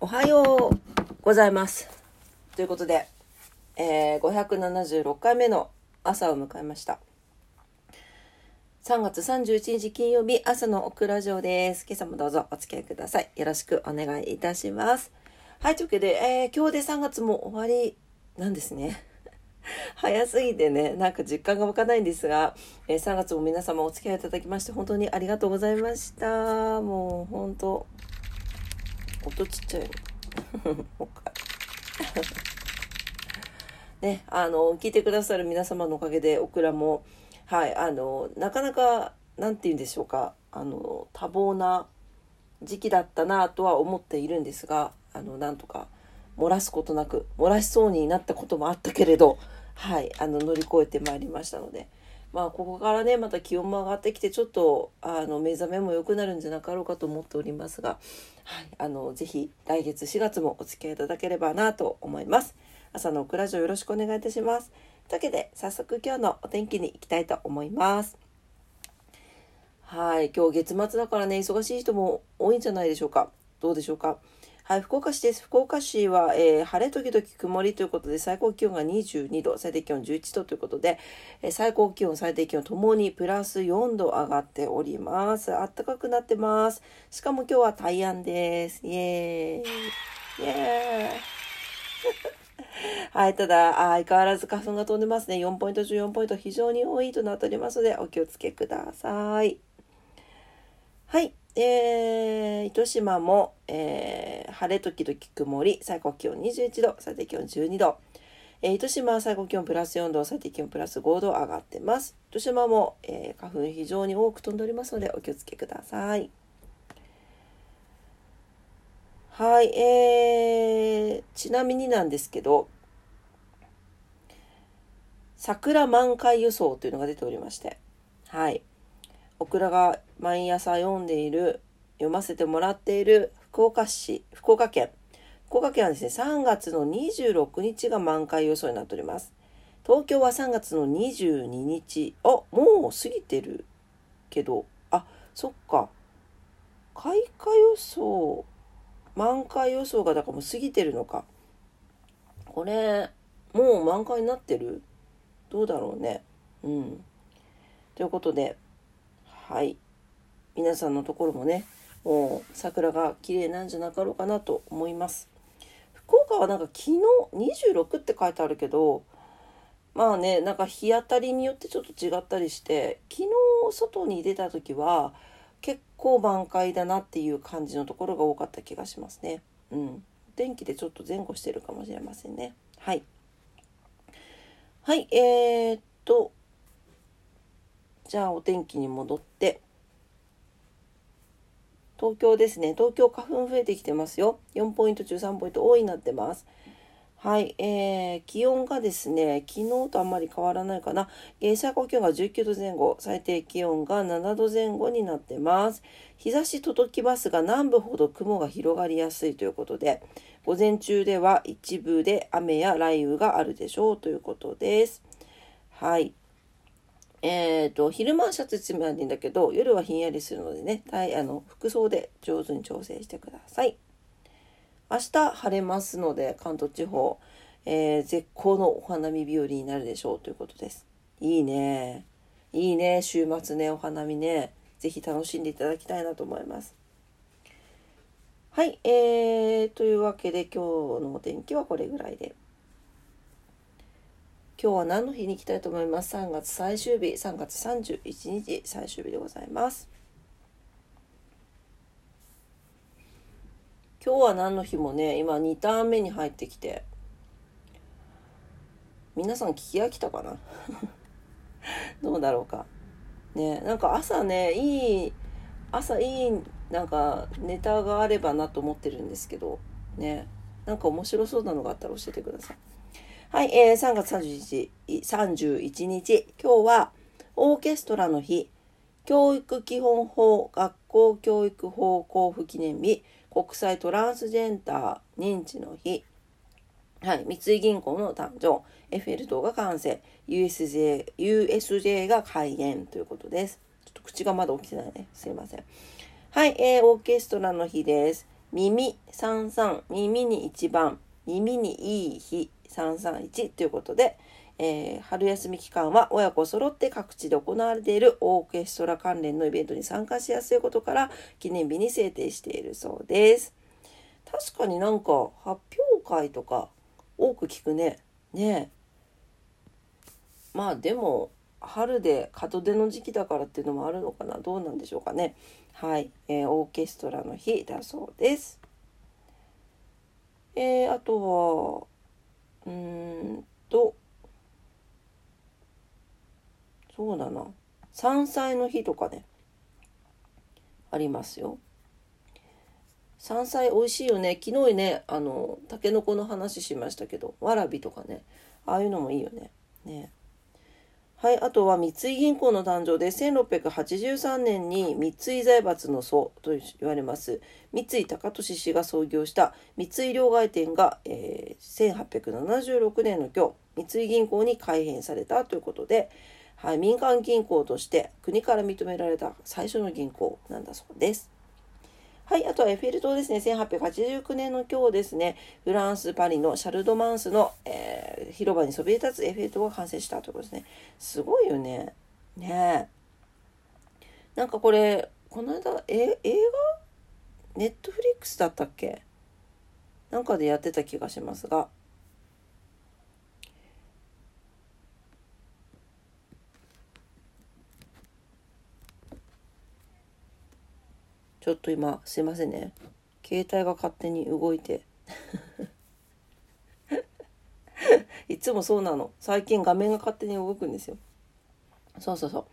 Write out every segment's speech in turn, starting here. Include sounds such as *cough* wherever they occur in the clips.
おはようございます。ということで、えー、576回目の朝を迎えました。3月31日金曜日朝のオクラジオです。今朝もどうぞお付き合いください。よろしくお願いいたします。はい、というわけで、えー、今日で3月も終わりなんですね。*laughs* 早すぎてね、なんか実感が湧かないんですが、えー、3月も皆様お付き合いいただきまして本当にありがとうございました。もう本当、音ちっちゃい。もう一回。ね、あの、聞いてくださる皆様のおかげで、オクラも、はい、あの、なかなか、なんて言うんでしょうか、あの、多忙な時期だったなとは思っているんですが、あの、なんとか、漏らすことなく、漏らしそうになったこともあったけれど、はい、あの、乗り越えてまいりましたので、まあ、ここからね、また気温も上がってきて、ちょっと、あの、目覚めも良くなるんじゃなかろうかと思っておりますが、はい、あの、ぜひ、来月4月もお付き合いいただければなと思います。朝のオクラジオよろしくお願いいたします。というわけで、早速今日のお天気に行きたいと思います。はい、今日月末だからね、忙しい人も多いんじゃないでしょうか。どうでしょうか？はい、福岡市です。福岡市は、えー、晴れ時々曇りということで、最高気温が22度、最低気温11度ということで、えー、最高気温、最低気温ともにプラス4度上がっております。暖かくなってます。しかも今日は大安です。イエーイ。イエーイ。*laughs* はい、ただ、相変わらず花粉が飛んでますね。4ポイント中4ポイント非常に多いとなっておりますので、お気をつけください。はい。えー、糸島も、えー、晴れ時々曇り、最高気温21度、最低気温12度。えー、糸島は最高気温プラス4度、最低気温プラス5度上がってます。糸島も、えー、花粉非常に多く飛んでおりますので、お気をつけください。はい、えー、ちなみになんですけど、桜満開予想というのが出ておりまして、はい。オクラが毎朝読んでいる、読ませてもらっている福岡市、福岡県。福岡県はですね、3月の26日が満開予想になっております。東京は3月の22日。あ、もう過ぎてるけど、あ、そっか。開花予想、満開予想がだからもう過ぎてるのか。これ、もう満開になってる？どうだろうね。うん。ということで、はい。皆さんのところもね、もう桜が綺麗なんじゃなかろうかなと思います。福岡はなんか昨日26って書いてあるけど、まあね、なんか日当たりによってちょっと違ったりして、昨日外に出た時は結構満開だなっていう感じのところが多かった気がしますね。うん。天気でちょっと前後してるかもしれませんね。はい。はい、えー、っと、じゃあお天気に戻って、東京ですね。東京花粉増えてきてますよ。4ポイント中3ポイント多いになってます。はい、えー、気温がですね、昨日とあんまり変わらないかな。えー、最高気温が19度前後、最低気温が7度前後になってます。日差し届きますが、南部ほど雲が広がりやすいということで、午前中では一部で雨や雷雨があるでしょうということです。はい。えっ、ー、と、昼間はシャツ1枚でいいんだけど、夜はひんやりするのでね、あの服装で上手に調整してください。明日晴れますので、関東地方、えー、絶好のお花見日和になるでしょうということです。いいね。いいね。週末ね、お花見ね。ぜひ楽しんでいただきたいなと思います。はい。えー、というわけで今日のお天気はこれぐらいで。今日は何の日に行きたいと思います？3月最終日、3月31日最終日でございます。今日は何の日もね、今2ターン目に入ってきて、皆さん聞き飽きたかな？*laughs* どうだろうか。ね、なんか朝ね、いい、朝いい、なんかネタがあればなと思ってるんですけど、ね、なんか面白そうなのがあったら教えてください。はい、えー、3月31日、31日、今日はオーケストラの日、教育基本法学校教育法交付記念日、国際トランスジェンダー認知の日、はい、三井銀行の誕生、エッフェル塔が完成、USJ, USJ が開園ということです。ちょっと口がまだ起きてないね。すいません。はい、えー、オーケストラの日です。耳33耳に一番耳にいい日331ということで、えー、春休み期間は親子揃って各地で行われているオーケストラ関連のイベントに参加しやすいことから記念日に制定しているそうです。確かになんか発表会とか多く聞くね。ねまあでも春で門出の時期だからっていうのもあるのかな。どうなんでしょうかね。はい、えー、オーケストラの日だそうです。えー、あとはうんとそうだな。山菜の日とかね。ありますよ。山菜美味しいよね。昨日ねあのたけのこの話しましたけどわらびとかね。ああいうのもいいよね。ね。はい、あとは三井銀行の誕生で1683年に三井財閥の祖と言われます三井高利氏が創業した三井両替店が、えー、1876年の今日三井銀行に改編されたということで、はい、民間銀行として国から認められた最初の銀行なんだそうです。はい、あとはエッフェル塔ですね。1889年の今日ですね、フランス・パリのシャルドマンスの、えー、広場にそびえ立つエッフェル塔が完成したということですね。すごいよね。ねえなんかこれ、この間、え、映画？ネットフリックスだったっけ？なんかでやってた気がしますが、ちょっと今すいませんね。携帯が勝手に動いて。*laughs* いつもそうなの。最近画面が勝手に動くんですよ。そうそうそう。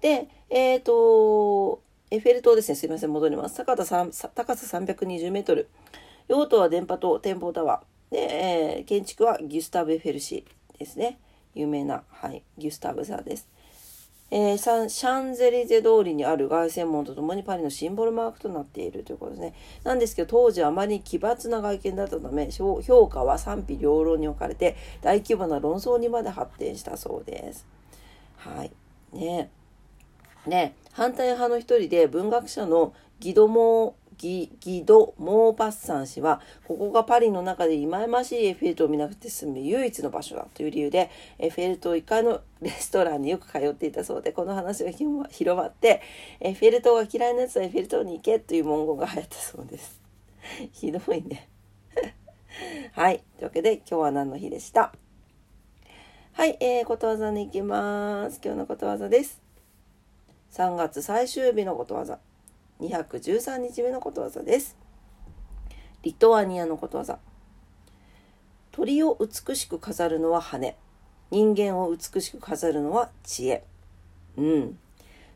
でえっ、ー、とエッフェル塔ですね。すいません。戻ります。高さ高さ320メートル。用途は電波塔展望タワー。で、えー、建築はギュスタブ・エフェル氏ですね。有名な、はい、ギュスタブ座です。えー、シャンゼリゼ通りにある凱旋門とともにパリのシンボルマークとなっているということですね。なんですけど当時あまり奇抜な外見だったため評価は賛否両論に置かれて大規模な論争にまで発展したそうです。はい。ねね反対派の一人で文学者のギドモギギド・モーパッサン氏はここがパリの中で忌々しいエッフェル塔を見なくて済む唯一の場所だという理由でエッフェル塔1階のレストランによく通っていたそうでこの話が広まってエッフェル塔が嫌いなやつはエッフェル塔に行けという文言が流行ったそうです。*laughs* ひどいね。*laughs* はい。というわけで今日は何の日でした？はい、えー、ことわざに行きます。今日のことわざです。3月最終日のことわざ。213日目のことわざです。リトアニアのことわざ。鳥を美しく飾るのは羽。人間を美しく飾るのは知恵。うん。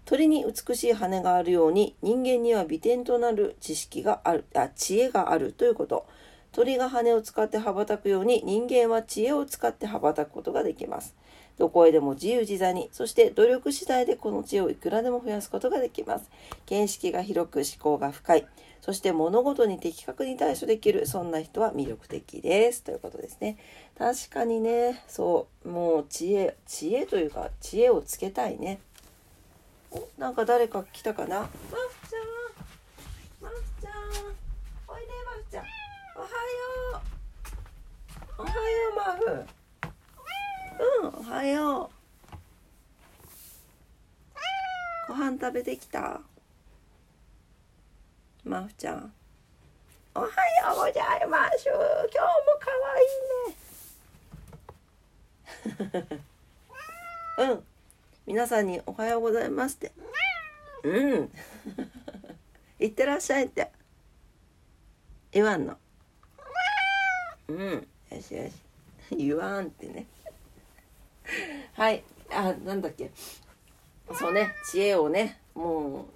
鳥に美しい羽があるように人間には美点となる知識があるあ知恵があるということ鳥が羽を使って羽ばたくように人間は知恵を使って羽ばたくことができますどこへでも自由自在に、そして努力次第でこの知恵をいくらでも増やすことができます。見識が広く思考が深い、そして物事に的確に対処できる、そんな人は魅力的です。ということですね。確かにね、そう、もう知恵、知恵というか、知恵をつけたいね。お、なんか誰か来たかな？マフちゃんマフちゃんおいでマフちゃんおはようおはようマフうんおはよう。ご飯食べてきた？まふちゃん。おはようございます。今日も可愛いね。うん。皆さんにおはようございますって。うん。いってらっしゃいって。言わんの。うん。よしよし。言わんってね。はい。あ、なんだっけ。そうね、知恵をね、も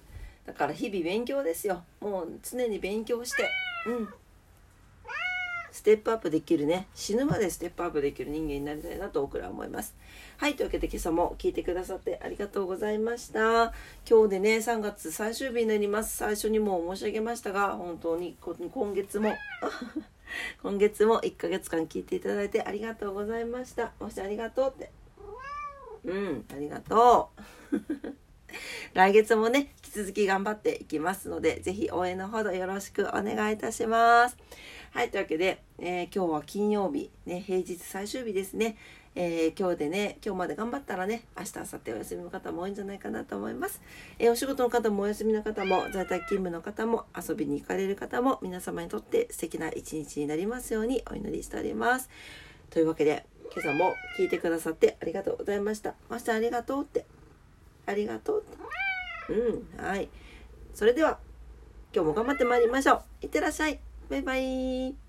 う、だから日々勉強ですよ。もう常に勉強して、うん。ステップアップできるね、死ぬまでステップアップできる人間になりたいなと僕らは思います。はい、というわけで今朝も聞いてくださってありがとうございました。今日でね、3月最終日になります。最初にも申し上げましたが、本当に今月も *laughs* 今月も1ヶ月間聞いていただいてありがとうございました。もしありがとうって。うん、ありがとう。*laughs* 来月もね、引き続き頑張っていきますので、ぜひ応援のほどよろしくお願いいたします。はい、というわけで、えー、今日は金曜日、ね、平日最終日ですね。えー、今日でね、今日まで頑張ったらね、明日、明後日お休みの方も多いんじゃないかなと思います。えー、お仕事の方もお休みの方も、在宅勤務の方も、遊びに行かれる方も、皆様にとって素敵な一日になりますようにお祈りしております。というわけで、今朝も聞いてくださってありがとうございました。ましてありがとうって。ありがとうって。うん、はい。それでは、今日も頑張ってまいりましょう。いってらっしゃい。バイバイ。